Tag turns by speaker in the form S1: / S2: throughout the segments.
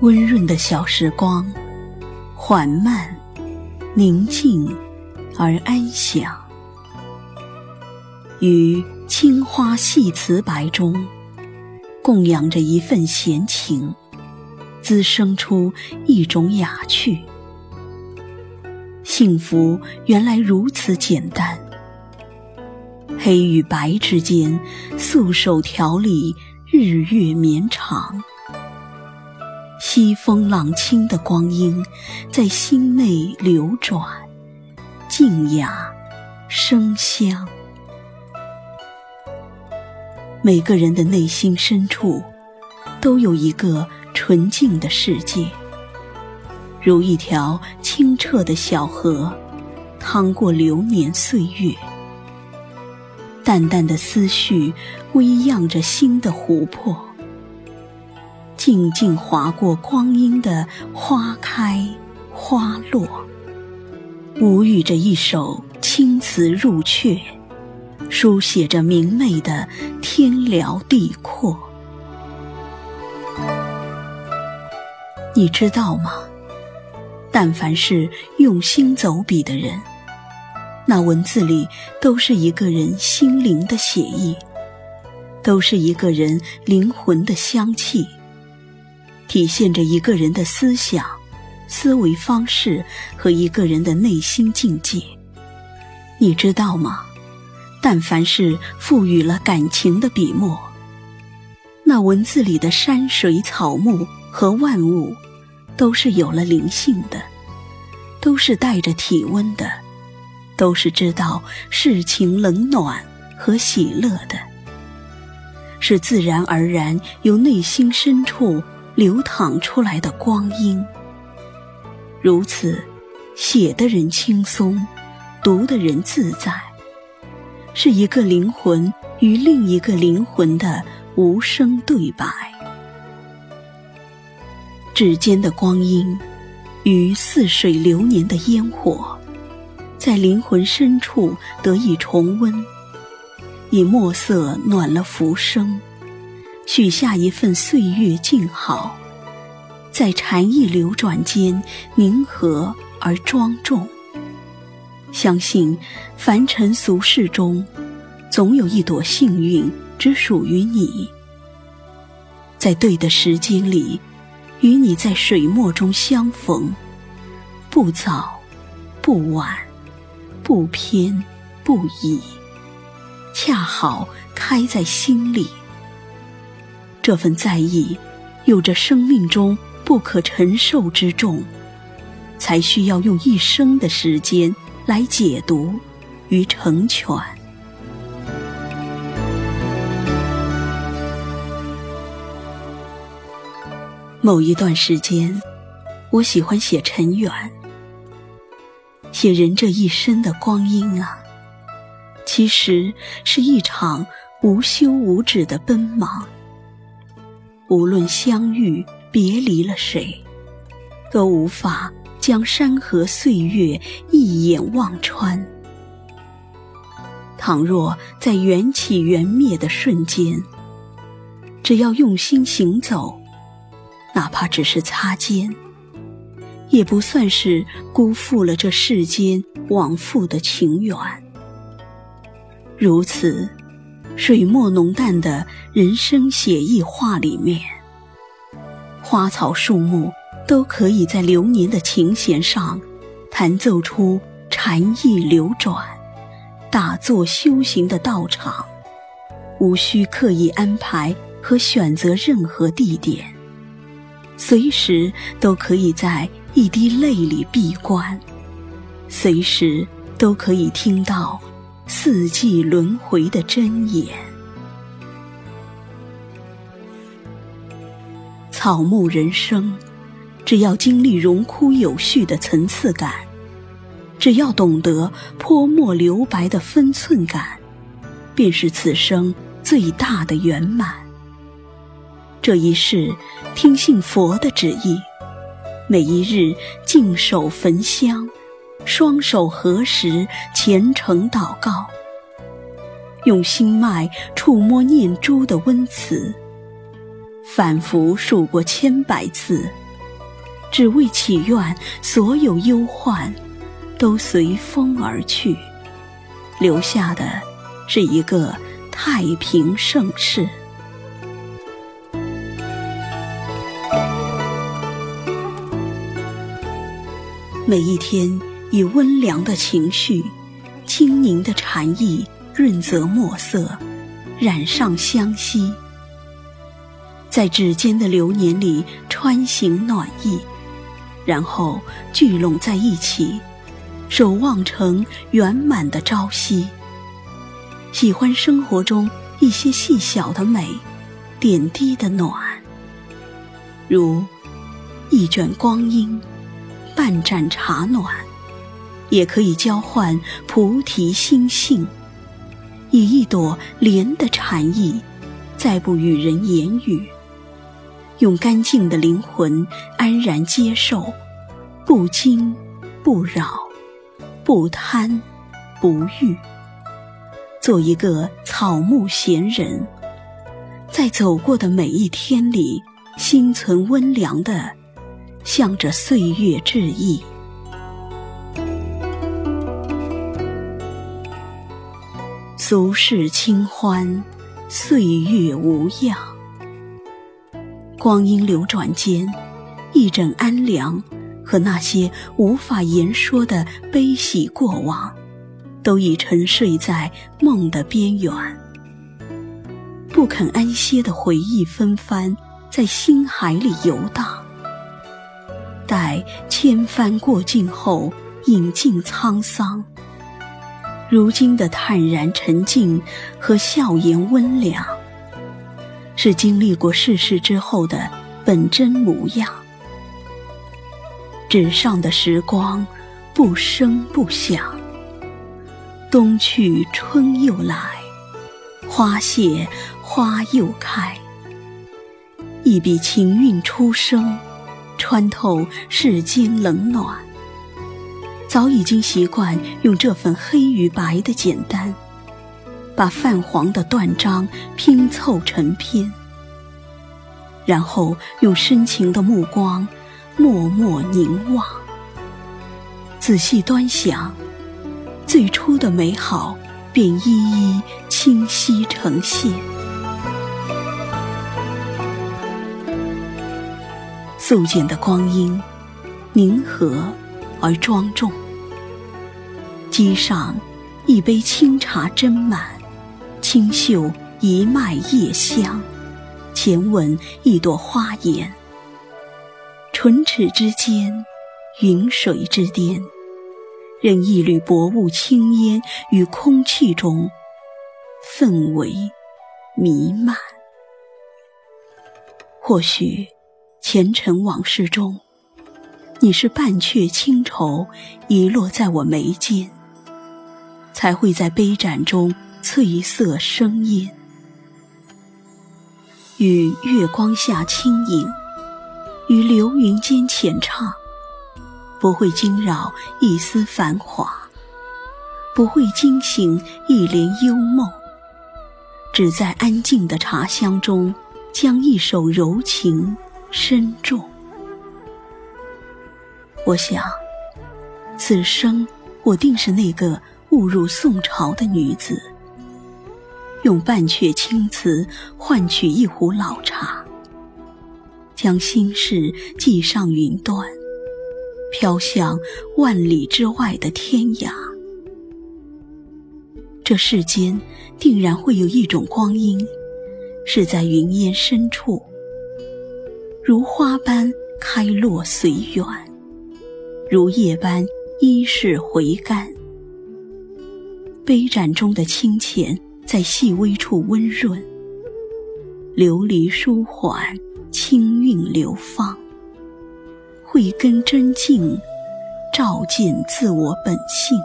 S1: 温润的小时光，缓慢、宁静而安详，于青花细瓷白中，供养着一份闲情，滋生出一种雅趣。幸福原来如此简单，黑与白之间，素手调理，日月绵长。西风朗清的光阴，在心内流转，静雅生香。每个人的内心深处，都有一个纯净的世界，如一条清澈的小河，淌过流年岁月。淡淡的思绪，微漾着心的湖泊。静静划过光阴的花开花落，无语着一首青词入阙，书写着明媚的天辽地阔。你知道吗？但凡是用心走笔的人，那文字里都是一个人心灵的写意，都是一个人灵魂的香气。体现着一个人的思想、思维方式和一个人的内心境界。你知道吗？但凡是赋予了感情的笔墨，那文字里的山水草木和万物，都是有了灵性的，都是带着体温的，都是知道世情冷暖和喜乐的，是自然而然由内心深处。流淌出来的光阴，如此，写的人轻松，读的人自在，是一个灵魂与另一个灵魂的无声对白。指尖的光阴，与似水流年的烟火，在灵魂深处得以重温，以墨色暖了浮生。许下一份岁月静好，在禅意流转间，宁和而庄重。相信凡尘俗世中，总有一朵幸运只属于你，在对的时间里，与你在水墨中相逢，不早，不晚，不偏不倚，恰好开在心里。这份在意，有着生命中不可承受之重，才需要用一生的时间来解读与成全。某一段时间，我喜欢写尘缘，写人这一生的光阴啊，其实是一场无休无止的奔忙。无论相遇别离了谁，都无法将山河岁月一眼望穿。倘若在缘起缘灭的瞬间，只要用心行走，哪怕只是擦肩，也不算是辜负了这世间往复的情缘。如此。水墨浓淡的人生写意画里面，花草树木都可以在流年的琴弦上，弹奏出禅意流转。打坐修行的道场，无需刻意安排和选择任何地点，随时都可以在一滴泪里闭关，随时都可以听到。四季轮回的真言，草木人生，只要经历荣枯有序的层次感，只要懂得泼墨留白的分寸感，便是此生最大的圆满。这一世，听信佛的旨意，每一日静守焚香。双手合十，虔诚祷告，用心脉触摸念珠的温慈，反复数过千百次，只为祈愿所有忧患都随风而去，留下的是一个太平盛世。每一天，以温凉的情绪、清宁的禅意润泽墨色，染上香息，在指尖的流年里穿行暖意，然后聚拢在一起，守望成圆满的朝夕。喜欢生活中一些细小的美，点滴的暖，如一卷光阴。半盏茶暖，也可以交换菩提心性，以一朵莲的禅意，再不与人言语，用干净的灵魂安然接受，不惊不扰，不贪不欲，做一个草木闲人，在走过的每一天里，心存温良的。向着岁月致意，俗世清欢，岁月无恙。光阴流转间，一枕安凉和那些无法言说的悲喜过往，都已沉睡在梦的边缘。不肯安歇的回忆纷繁，在心海里游荡。待千帆过尽后，饮尽沧桑。如今的坦然沉静和笑颜温良，是经历过世事之后的本真模样。纸上的时光，不声不响。冬去春又来，花谢花又开。一笔情韵初生。穿透世间冷暖，早已经习惯用这份黑与白的简单，把泛黄的断章拼凑成篇，然后用深情的目光默默凝望，仔细端详，最初的美好便一一清晰呈现。素简的光阴，宁和而庄重。机上一杯清茶斟满，清秀一脉叶香，浅吻一朵花颜。唇齿之间，云水之巅，任一缕薄雾轻烟与空气中氛围弥漫。或许。前尘往事中，你是半阙清愁遗落在我眉间，才会在杯盏中翠色生烟，与月光下轻盈，与流云间浅唱，不会惊扰一丝繁华，不会惊醒一帘幽梦，只在安静的茶香中，将一首柔情。深重。我想，此生我定是那个误入宋朝的女子，用半阙青词换取一壶老茶，将心事寄上云端，飘向万里之外的天涯。这世间定然会有一种光阴，是在云烟深处。如花般开落随缘，如叶般依势回甘。杯盏中的清浅，在细微处温润，琉璃舒缓，清韵流芳。慧根真净，照见自我本性。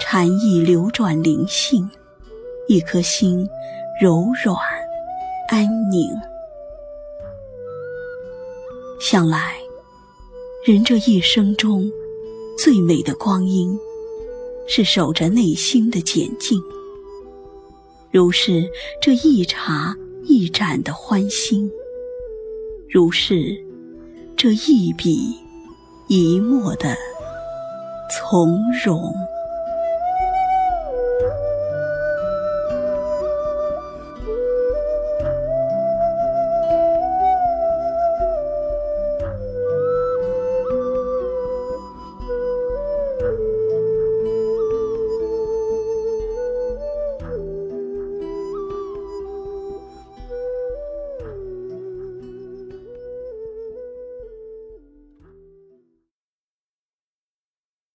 S1: 禅意流转灵性，一颗心柔软安宁。想来，人这一生中最美的光阴，是守着内心的简静。如是这一茶一盏的欢心，如是这一笔一墨的从容。